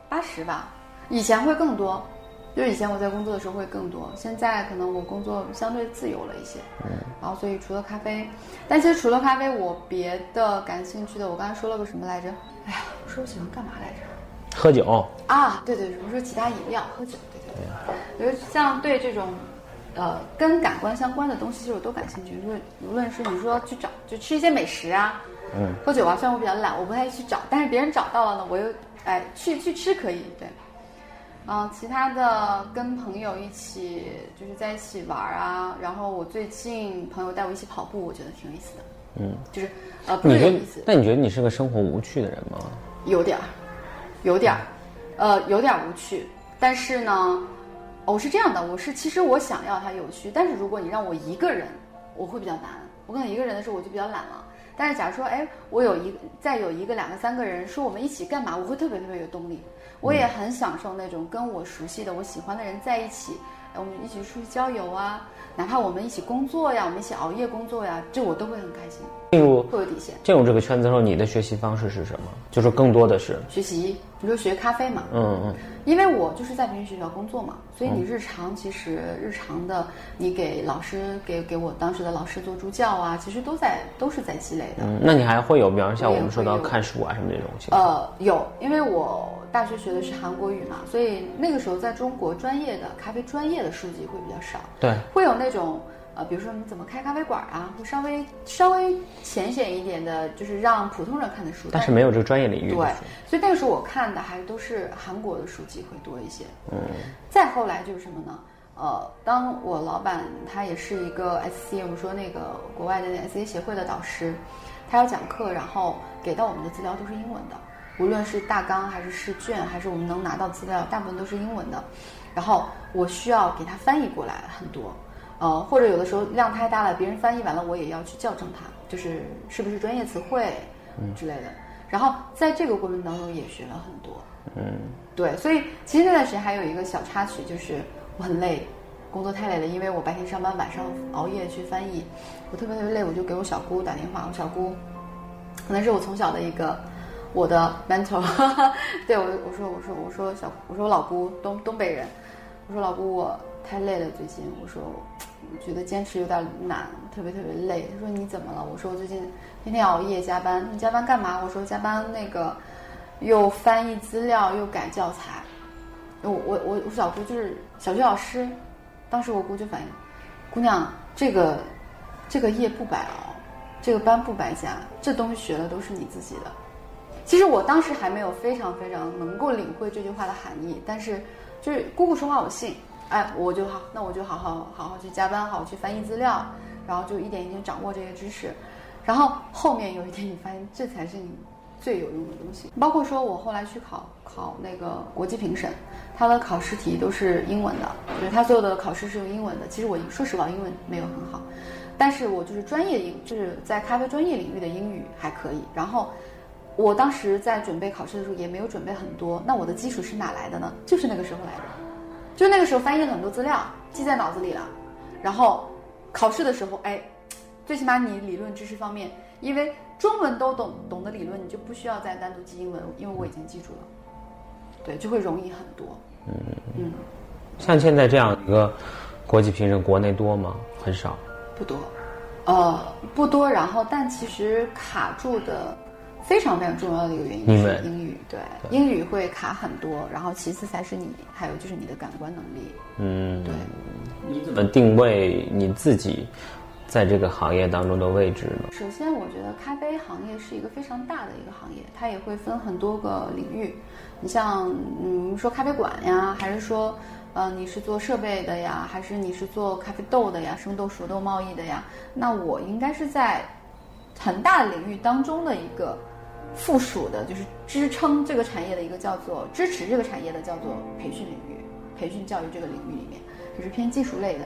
八十吧，以前会更多。就以前我在工作的时候会更多，现在可能我工作相对自由了一些，嗯，然后所以除了咖啡，但其实除了咖啡，我别的感兴趣的，我刚才说了个什么来着？哎呀，我说我喜欢干嘛来着？喝酒啊，对对，我说其他饮料，喝酒，对对对，就是像对这种，呃，跟感官相关的东西，其实我都感兴趣。因为无论是你说去找，就吃一些美食啊，嗯，喝酒啊，虽然我比较懒，我不太去找，但是别人找到了呢，我又哎去去吃可以，对。嗯，其他的跟朋友一起就是在一起玩啊，然后我最近朋友带我一起跑步，我觉得挺有意思的。嗯，就是呃，不是有意思。那你觉得你是个生活无趣的人吗？有点儿，有点儿，呃，有点无趣。但是呢，我是这样的，我是其实我想要它有趣，但是如果你让我一个人，我会比较难。我可能一个人的时候我就比较懒了。但是假如说，哎，我有一再有一个两个三个人说我们一起干嘛，我会特别特别有动力。我也很享受那种跟我熟悉的、我喜欢的人在一起，我们一起出去郊游啊，哪怕我们一起工作呀，我们一起熬夜工作呀，这我都会很开心。进入会有底线。进入这个圈子后，你的学习方式是什么？就是更多的是学习，比如学咖啡嘛。嗯嗯。因为我就是在培训学校工作嘛，所以你日常其实日常的，你给老师给给我当时的老师做助教啊，其实都在都是在积累的。嗯，那你还会有，比方像我们说到看书啊什么这种情况？呃，有，因为我大学学的是韩国语嘛，所以那个时候在中国专业的咖啡专业的书籍会比较少。对，会有那种。呃，比如说你怎么开咖啡馆啊，会稍微稍微浅显一点的，就是让普通人看的书，但是没有这个专业领域。对，所以那个时候我看的还都是韩国的书籍会多一些。嗯，再后来就是什么呢？呃，当我老板他也是一个 SC，我们说那个国外的 SC 协会的导师，他要讲课，然后给到我们的资料都是英文的，无论是大纲还是试卷，还是我们能拿到资料，大部分都是英文的，然后我需要给他翻译过来很多。呃，或者有的时候量太大了，别人翻译完了，我也要去校正它，就是是不是专业词汇，嗯之类的。然后在这个过程当中也学了很多，嗯，对。所以其实那段时间还有一个小插曲，就是我很累，工作太累了，因为我白天上班，晚上熬夜去翻译，我特别特别累，我就给我小姑打电话，我小姑可能是我从小的一个我的 mentor，*laughs* 对我我说我说我说小我说我老姑东东北人，我说老姑我太累了最近，我说。觉得坚持有点难，特别特别累。他说你怎么了？我说我最近天天熬夜加班。你加班干嘛？我说加班那个又翻译资料又改教材。我我我我小姑就是小学老师，当时我姑就反映，姑娘这个这个夜不白熬，这个班不白加，这东西学的都是你自己的。其实我当时还没有非常非常能够领会这句话的含义，但是就是姑姑说话我信。哎，我就好，那我就好好好好去加班，好好去翻译资料，然后就一点一点掌握这些知识，然后后面有一天你发现这才是你最有用的东西。包括说我后来去考考那个国际评审，他的考试题都是英文的，就是他所有的考试是用英文的。其实我说实话，英文没有很好，但是我就是专业英，就是在咖啡专业领域的英语还可以。然后我当时在准备考试的时候也没有准备很多，那我的基础是哪来的呢？就是那个时候来的。就那个时候翻译了很多资料，记在脑子里了，然后考试的时候，哎，最起码你理论知识方面，因为中文都懂懂的理论，你就不需要再单独记英文，因为我已经记住了，对，就会容易很多。嗯嗯，像现在这样一个国际评审，国内多吗？很少，不多，呃，不多。然后，但其实卡住的。非常非常重要的一个原因是英语，对英语会卡很多，然后其次才是你，还有就是你的感官能力。嗯，对。你怎么定位你自己在这个行业当中的位置呢？首先，我觉得咖啡行业是一个非常大的一个行业，它也会分很多个领域。你像，嗯，说咖啡馆呀，还是说，呃，你是做设备的呀，还是你是做咖啡豆的呀，生豆熟豆贸易的呀？那我应该是在很大的领域当中的一个。附属的就是支撑这个产业的一个叫做支持这个产业的叫做培训领域，培训教育这个领域里面，就是偏技术类的。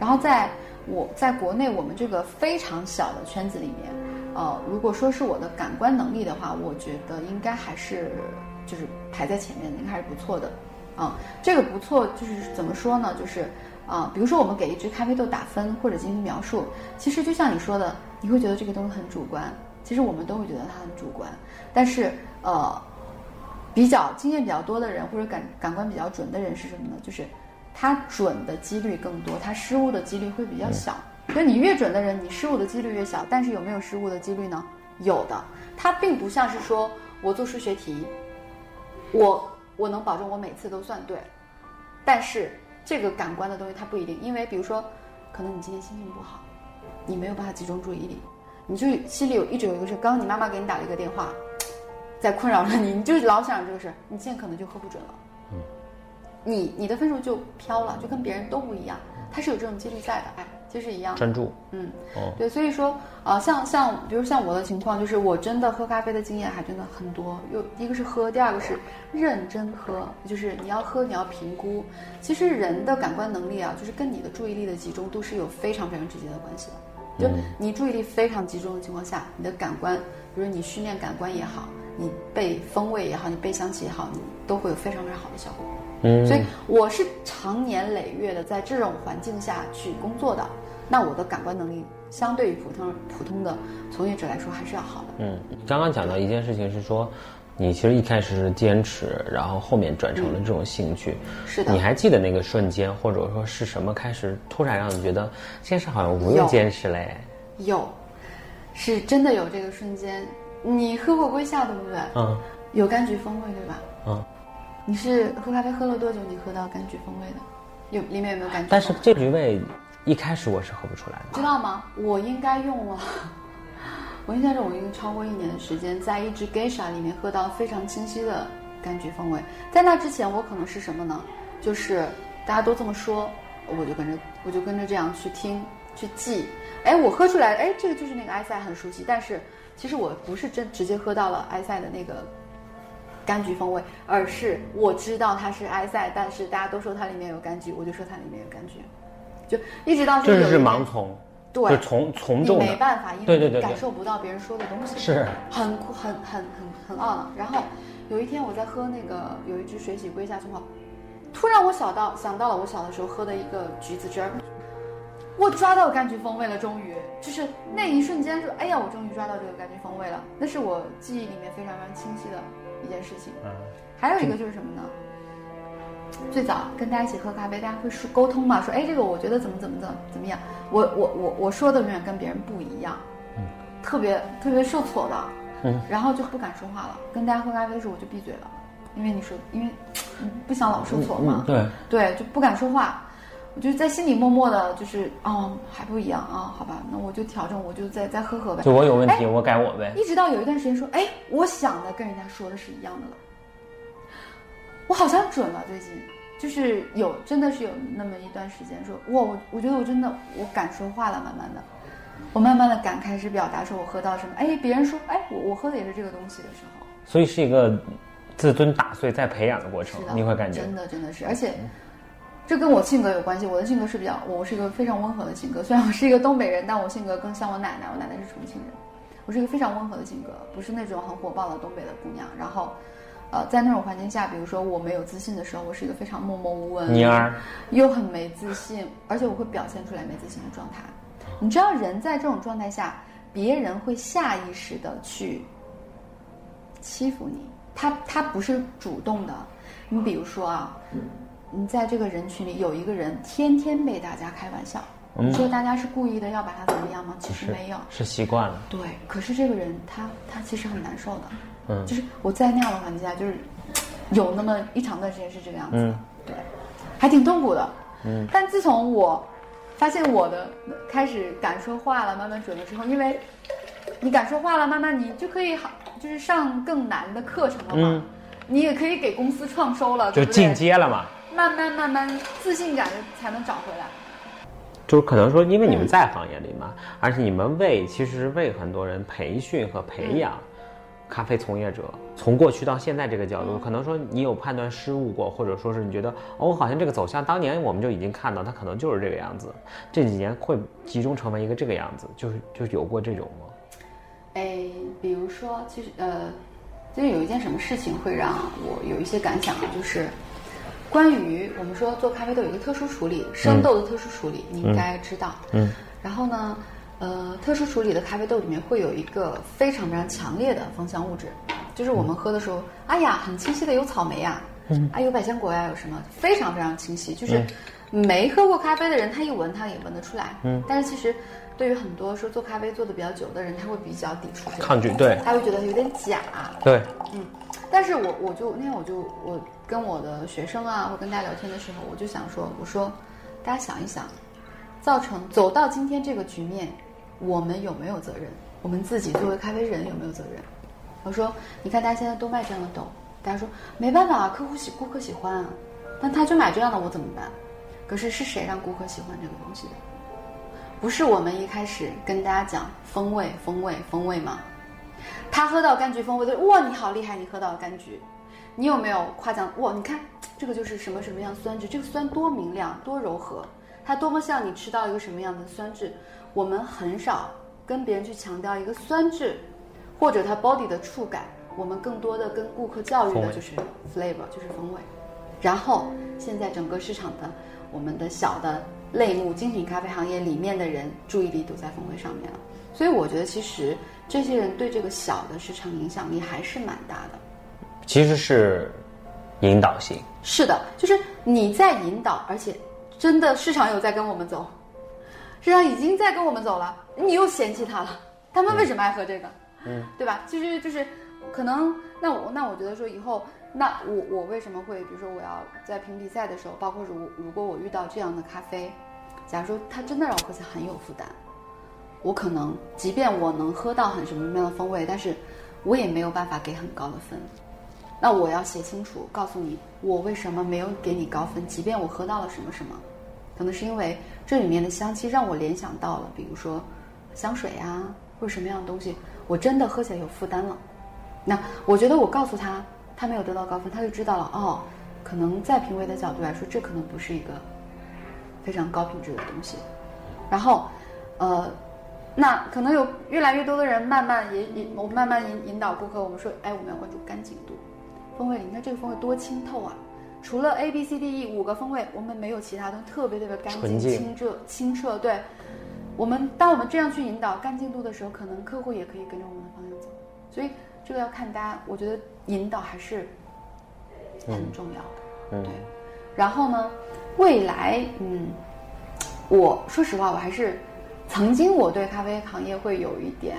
然后在我在国内我们这个非常小的圈子里面，呃，如果说是我的感官能力的话，我觉得应该还是就是排在前面的，应该还是不错的。啊，这个不错就是怎么说呢？就是啊，比如说我们给一只咖啡豆打分或者进行描述，其实就像你说的，你会觉得这个东西很主观。其实我们都会觉得它很主观，但是呃，比较经验比较多的人或者感感官比较准的人是什么呢？就是他准的几率更多，他失误的几率会比较小。所以你越准的人，你失误的几率越小。但是有没有失误的几率呢？有的。它并不像是说我做数学题，我我能保证我每次都算对，但是这个感官的东西它不一定，因为比如说，可能你今天心情不好，你没有办法集中注意力。你就心里有一直有一个事，刚刚你妈妈给你打了一个电话，*tsk* 在困扰着你，你就老想着这个事，你现在可能就喝不准了。嗯，你你的分数就飘了，就跟别人都不一样，它是有这种几率在的，哎。其实一样，专注，嗯，哦，对，所以说，呃，像像，比如像我的情况，就是我真的喝咖啡的经验还真的很多。又一个是喝，第二个是认真喝，就是你要喝，你要评估。其实人的感官能力啊，就是跟你的注意力的集中度是有非常非常直接的关系的。就你注意力非常集中的情况下，你的感官，比如你训练感官也好，你背风味也好，你背香气也好，你都会有非常非常好的效果。嗯，所以我是长年累月的在这种环境下去工作的。那我的感官能力相对于普通普通的从业者来说还是要好的。嗯，刚刚讲到一件事情是说，你其实一开始是坚持，然后后面转成了这种兴趣。是的。你还记得那个瞬间，或者说是什么开始突然让你觉得坚持好像不用坚持嘞？有，是真的有这个瞬间。你喝过龟夏对不对？嗯。有柑橘风味对吧？嗯。你是喝咖啡喝了多久？你喝到柑橘风味的？有里面有没有柑橘？但是这橘味。一开始我是喝不出来的，知道吗？我应该用了，我印象中我用超过一年的时间，在一支 Geisha 里面喝到非常清晰的柑橘风味。在那之前，我可能是什么呢？就是大家都这么说，我就跟着我就跟着这样去听去记。哎，我喝出来，哎，这个就是那个埃塞很熟悉。但是其实我不是真直接喝到了埃塞的那个柑橘风味，而是我知道它是埃塞，但是大家都说它里面有柑橘，我就说它里面有柑橘。就一直到这是盲从，对，从从众，没办法，因为你感受不到别人说的东西，是。很很很很很懊恼然后有一天我在喝那个有一支水洗龟下去泡，突然我想到想到了我小的时候喝的一个橘子汁儿，我抓到柑橘风味了，终于。就是那一瞬间就，哎呀，我终于抓到这个柑橘风味了，那是我记忆里面非常非常清晰的一件事情。嗯，还有一个就是什么呢？最早跟大家一起喝咖啡，大家会说沟通嘛？说哎，这个我觉得怎么怎么怎么怎么样？我我我我说的永远跟别人不一样，嗯，特别特别受挫的，嗯，然后就不敢说话了。跟大家喝咖啡的时候，我就闭嘴了，因为你说，因为不想老受挫嘛，对对，就不敢说话。我就在心里默默的，就是哦，还不一样啊，好吧，那我就调整，我就再再喝喝呗。就我有问题，我改我呗。一直到有一段时间说，哎，我想的跟人家说的是一样的了。我好像准了，最近就是有，真的是有那么一段时间，说哇，我我觉得我真的我敢说话了，慢慢的，我慢慢的敢开始表达，说我喝到什么，哎，别人说，哎，我我喝的也是这个东西的时候，所以是一个自尊打碎再培养的过程，你会感觉？真的真的是，而且这跟我性格有关系，我的性格是比较，我是一个非常温和的性格，虽然我是一个东北人，但我性格更像我奶奶，我奶奶是重庆人，我是一个非常温和的性格，不是那种很火爆的东北的姑娘，然后。呃，在那种环境下，比如说我没有自信的时候，我是一个非常默默无闻、蔫儿，又很没自信，而且我会表现出来没自信的状态。你知道，人在这种状态下，别人会下意识的去欺负你，他他不是主动的。你比如说啊，你在这个人群里有一个人天天被大家开玩笑，你说大家是故意的要把他怎么样吗？其实没有，是习惯了。对，可是这个人他他其实很难受的。嗯，就是我在那样的环境下，就是有那么一长段时间是这个样子，的，对，还挺痛苦的。嗯，但自从我发现我的开始敢说话了，慢慢准了之后，因为你敢说话了，慢慢你就可以好，就是上更难的课程了嘛。你也可以给公司创收了，就进阶了嘛。慢慢慢慢，自信感才能找回来。就是可能说，因为你们在行业里嘛，而且你们为其实是为很多人培训和培养。咖啡从业者从过去到现在这个角度，可能说你有判断失误过，或者说是你觉得哦，好像这个走向当年我们就已经看到它可能就是这个样子，这几年会集中成为一个这个样子，就是就有过这种吗？哎，比如说，其实呃，就是有一件什么事情会让我有一些感想啊，就是关于我们说做咖啡豆有一个特殊处理，生豆的特殊处理，你应该知道。嗯。然后呢？呃，特殊处理的咖啡豆里面会有一个非常非常强烈的芳香物质，就是我们喝的时候，哎呀，很清晰的有草莓呀，嗯，啊有百香果呀，有什么，非常非常清晰，就是没喝过咖啡的人，他一闻他也闻得出来，嗯，但是其实对于很多说做咖啡做的比较久的人，他会比较抵触，抗拒，对，他会觉得有点假，对，嗯，但是我我就那天我就我跟我的学生啊，或跟大家聊天的时候，我就想说，我说大家想一想，造成走到今天这个局面。我们有没有责任？我们自己作为咖啡人有没有责任？我说，你看大家现在都卖这样的豆，大家说没办法，客户喜顾客喜欢啊，但他就买这样的，我怎么办？可是是谁让顾客喜欢这个东西的？不是我们一开始跟大家讲风味、风味、风味吗？他喝到柑橘风味的，哇，你好厉害，你喝到了柑橘。你有没有夸奖？哇，你看这个就是什么什么样酸质，这个酸多明亮，多柔和，它多么像你吃到一个什么样的酸质。我们很少跟别人去强调一个酸质，或者它 body 的触感。我们更多的跟顾客教育的就是 flavor，就是风味。然后现在整个市场的。我们的小的类目精品咖啡行业里面的人注意力都在风味上面了，所以我觉得其实这些人对这个小的市场影响力还是蛮大的。其实是引导性。是的，就是你在引导，而且真的市场有在跟我们走，市场已经在跟我们走了，你又嫌弃他了，他们为什么爱喝这个？嗯，对吧？其实就是可能那我那我觉得说以后。那我我为什么会，比如说我要在评比赛的时候，包括如如果我遇到这样的咖啡，假如说它真的让我喝起来很有负担，我可能即便我能喝到很什么样的风味，但是我也没有办法给很高的分。那我要写清楚，告诉你我为什么没有给你高分，即便我喝到了什么什么，可能是因为这里面的香气让我联想到了，比如说香水呀或者什么样的东西，我真的喝起来有负担了。那我觉得我告诉他。他没有得到高分，他就知道了哦，可能在评委的角度来说，这可能不是一个非常高品质的东西。然后，呃，那可能有越来越多的人慢慢引引我慢慢引引导顾客，我们说，哎，我们要关注干净度，风味里，你看这个风味多清透啊！除了 A B C D E 五个风味，我们没有其他都特别特别干净、清澈、清澈。对，我们当我们这样去引导干净度的时候，可能客户也可以跟着我们的方向走。所以。这个要看大家，我觉得引导还是很重要的。对，然后呢，未来，嗯，我说实话，我还是曾经我对咖啡行业会有一点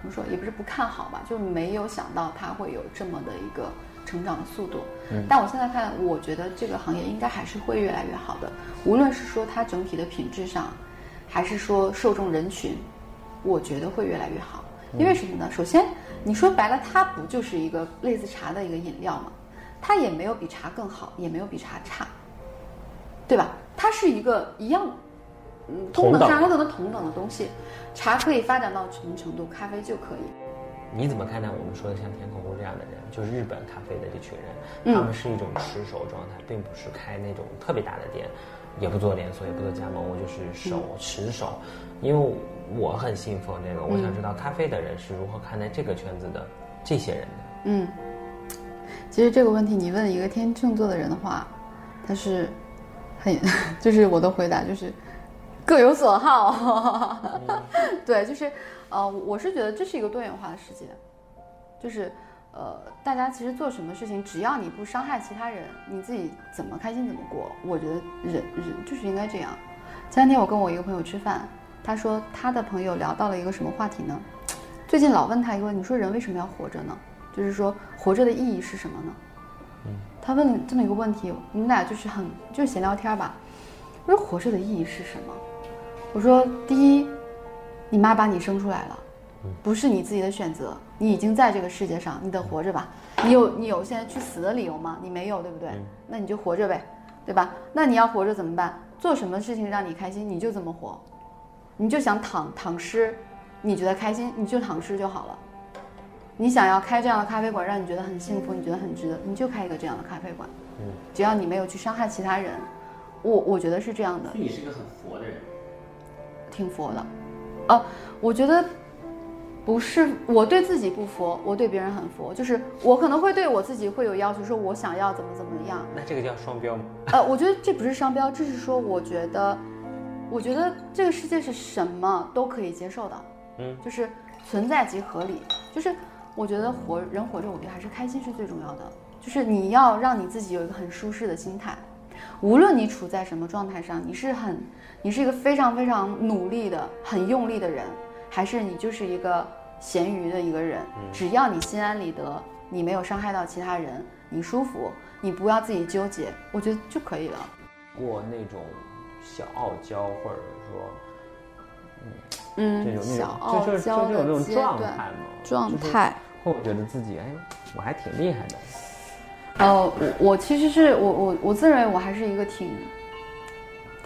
怎么说，也不是不看好吧，就没有想到它会有这么的一个成长的速度。嗯，但我现在看，我觉得这个行业应该还是会越来越好的，无论是说它整体的品质上，还是说受众人群，我觉得会越来越好。因为什么呢？首先。你说白了，它不就是一个类似茶的一个饮料吗？它也没有比茶更好，也没有比茶差，对吧？它是一个一样，嗯，同等上等的同等的东西。茶可以发展到什么程度，咖啡就可以。你怎么看待我们说的像田口屋这样的人？就是日本咖啡的这群人，他们是一种持守状态，并不是开那种特别大的店，也不做连锁，也不做加盟，我就是守持守，因为。我很信奉这个，我想知道咖啡的人是如何看待这个圈子的这些人的。嗯，其实这个问题你问一个天秤座的人的话，他是很 *laughs* 就是我的回答就是各有所好。*laughs* 对，就是呃，我是觉得这是一个多元化的世界，就是呃，大家其实做什么事情，只要你不伤害其他人，你自己怎么开心怎么过。我觉得人人就是应该这样。前两天我跟我一个朋友吃饭。他说他的朋友聊到了一个什么话题呢？最近老问他一个问题，你说人为什么要活着呢？就是说活着的意义是什么呢？嗯，他问了这么一个问题，你们俩就是很就是闲聊天吧。我说活着的意义是什么？我说第一，你妈把你生出来了，不是你自己的选择，你已经在这个世界上，你得活着吧。你有你有现在去死的理由吗？你没有，对不对？那你就活着呗，对吧？那你要活着怎么办？做什么事情让你开心，你就怎么活。你就想躺躺尸，你觉得开心，你就躺尸就好了。你想要开这样的咖啡馆，让你觉得很幸福，你觉得很值得，你就开一个这样的咖啡馆。嗯，只要你没有去伤害其他人，我我觉得是这样的。你是一个很佛的人，挺佛的。哦，我觉得不是，我对自己不佛，我对别人很佛。就是我可能会对我自己会有要求，说我想要怎么怎么样。那这个叫双标吗？呃，我觉得这不是双标，这是说我觉得。我觉得这个世界是什么都可以接受的，嗯，就是存在即合理。就是我觉得活人活着，我觉得还是开心是最重要的。就是你要让你自己有一个很舒适的心态，无论你处在什么状态上，你是很，你是一个非常非常努力的、很用力的人，还是你就是一个咸鱼的一个人，只要你心安理得，你没有伤害到其他人，你舒服，你不要自己纠结，我觉得就可以了。过那种。小傲娇，或者说，嗯，嗯，就有那小种，就就就有那种阶状段态嘛，状态。会觉得自己哎，我还挺厉害的。呃，我我其实是我我我自认为我还是一个挺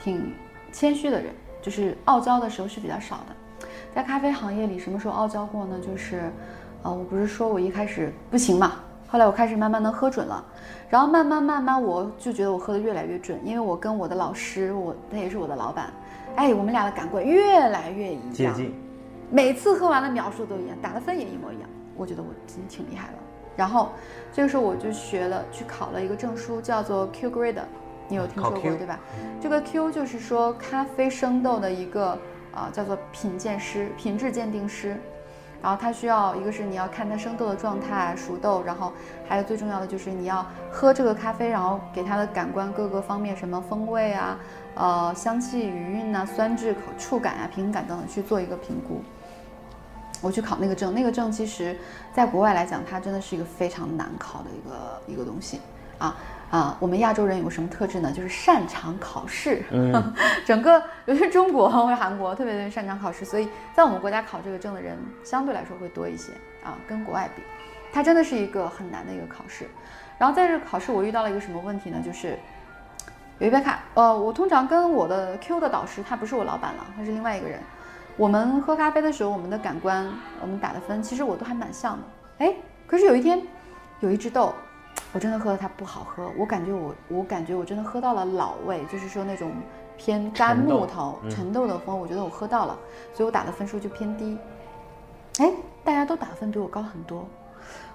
挺谦虚的人，就是傲娇的时候是比较少的。在咖啡行业里，什么时候傲娇过呢？就是，呃，我不是说我一开始不行嘛，后来我开始慢慢能喝准了，然后慢慢慢慢我就觉得我喝的越来越准，因为我跟我的老师，我他也是我的老板，哎，我们俩的感官越来越一样，接近，每次喝完的描述都一样，打的分也一模一样，我觉得我真挺厉害了。然后这个时候我就学了，去考了一个证书，叫做 Q Grade，你有听说过对吧？这个 Q 就是说咖啡生豆的一个啊、叫做品鉴师、品质鉴定师。然后它需要一个是你要看它生豆的状态、熟豆，然后还有最重要的就是你要喝这个咖啡，然后给它的感官各个方面，什么风味啊、呃香气、余韵呐、酸质、口触感啊、平衡感等等去做一个评估。我去考那个证，那个证其实在国外来讲，它真的是一个非常难考的一个一个东西啊啊！我们亚洲人有个什么特质呢？就是擅长考试。嗯，*laughs* 整个尤其是中国或者韩国特别特别擅长考试，所以在我们国家考这个证的人相对来说会多一些啊，跟国外比，它真的是一个很难的一个考试。然后在这个考试，我遇到了一个什么问题呢？就是有一边看，呃，我通常跟我的 Q 的导师，他不是我老板了，他是另外一个人。我们喝咖啡的时候，我们的感官，我们打的分，其实我都还蛮像的。哎，可是有一天，有一只豆，我真的喝了它不好喝，我感觉我，我感觉我真的喝到了老味，就是说那种偏干木头、陈豆的风，我觉得我喝到了，所以我打的分数就偏低。哎，大家都打分比我高很多，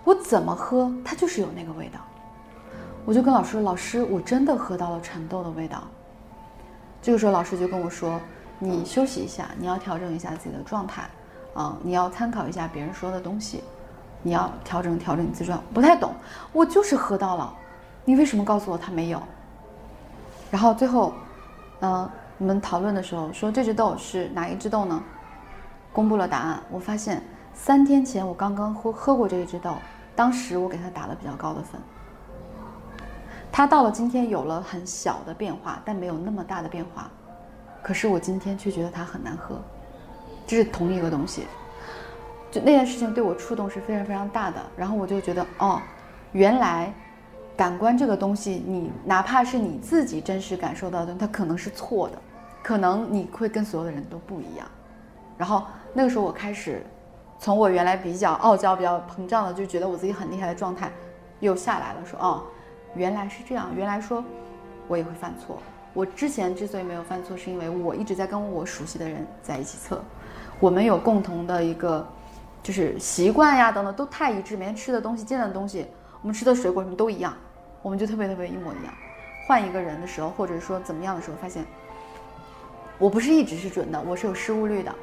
我怎么喝它就是有那个味道。我就跟老师说：“老师，我真的喝到了陈豆的味道。”这个时候老师就跟我说：“你休息一下，你要调整一下自己的状态，啊、你要参考一下别人说的东西，你要调整调整你自己状态。”不太懂，我就是喝到了，你为什么告诉我它没有？然后最后，呃，我们讨论的时候说这只豆是哪一只豆呢？公布了答案，我发现三天前我刚刚喝喝过这一只豆，当时我给它打了比较高的分。它到了今天有了很小的变化，但没有那么大的变化。可是我今天却觉得它很难喝，这是同一个东西。就那件事情对我触动是非常非常大的，然后我就觉得哦，原来感官这个东西，你哪怕是你自己真实感受到的，它可能是错的，可能你会跟所有的人都不一样。然后那个时候我开始，从我原来比较傲娇、比较膨胀的，就觉得我自己很厉害的状态，又下来了，说哦，原来是这样，原来说我也会犯错。我之前之所以没有犯错，是因为我一直在跟我熟悉的人在一起测，我们有共同的一个就是习惯呀等等都太一致，每天吃的东西、见的东西，我们吃的水果什么都一样，我们就特别特别一模一样。换一个人的时候，或者说怎么样的时候，发现我不是一直是准的，我是有失误率的。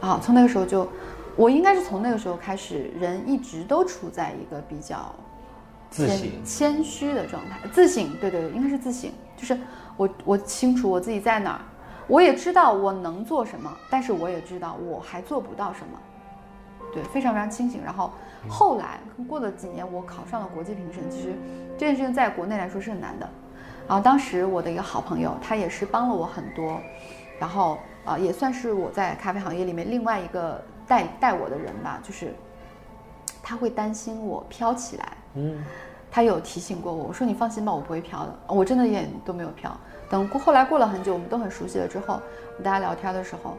啊，从那个时候就，我应该是从那个时候开始，人一直都处在一个比较自省谦虚的状态，自省，对对对，应该是自省，就是我我清楚我自己在哪儿，我也知道我能做什么，但是我也知道我还做不到什么，对，非常非常清醒。然后后来过了几年，我考上了国际评审，其实这件事情在国内来说是很难的。然后当时我的一个好朋友，他也是帮了我很多，然后啊、呃也算是我在咖啡行业里面另外一个带带我的人吧，就是他会担心我飘起来，嗯，他有提醒过我，我说你放心吧，我不会飘的，我真的一点都没有飘。等过后来过了很久，我们都很熟悉了之后，我们大家聊天的时候，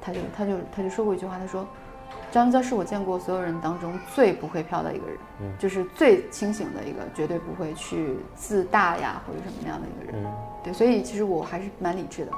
他就他就他就说过一句话，他说张娇是我见过所有人当中最不会飘的一个人，嗯就是最清醒的一个，绝对不会去自大呀或者什么样的一个人。嗯对，所以其实我还是蛮理智的。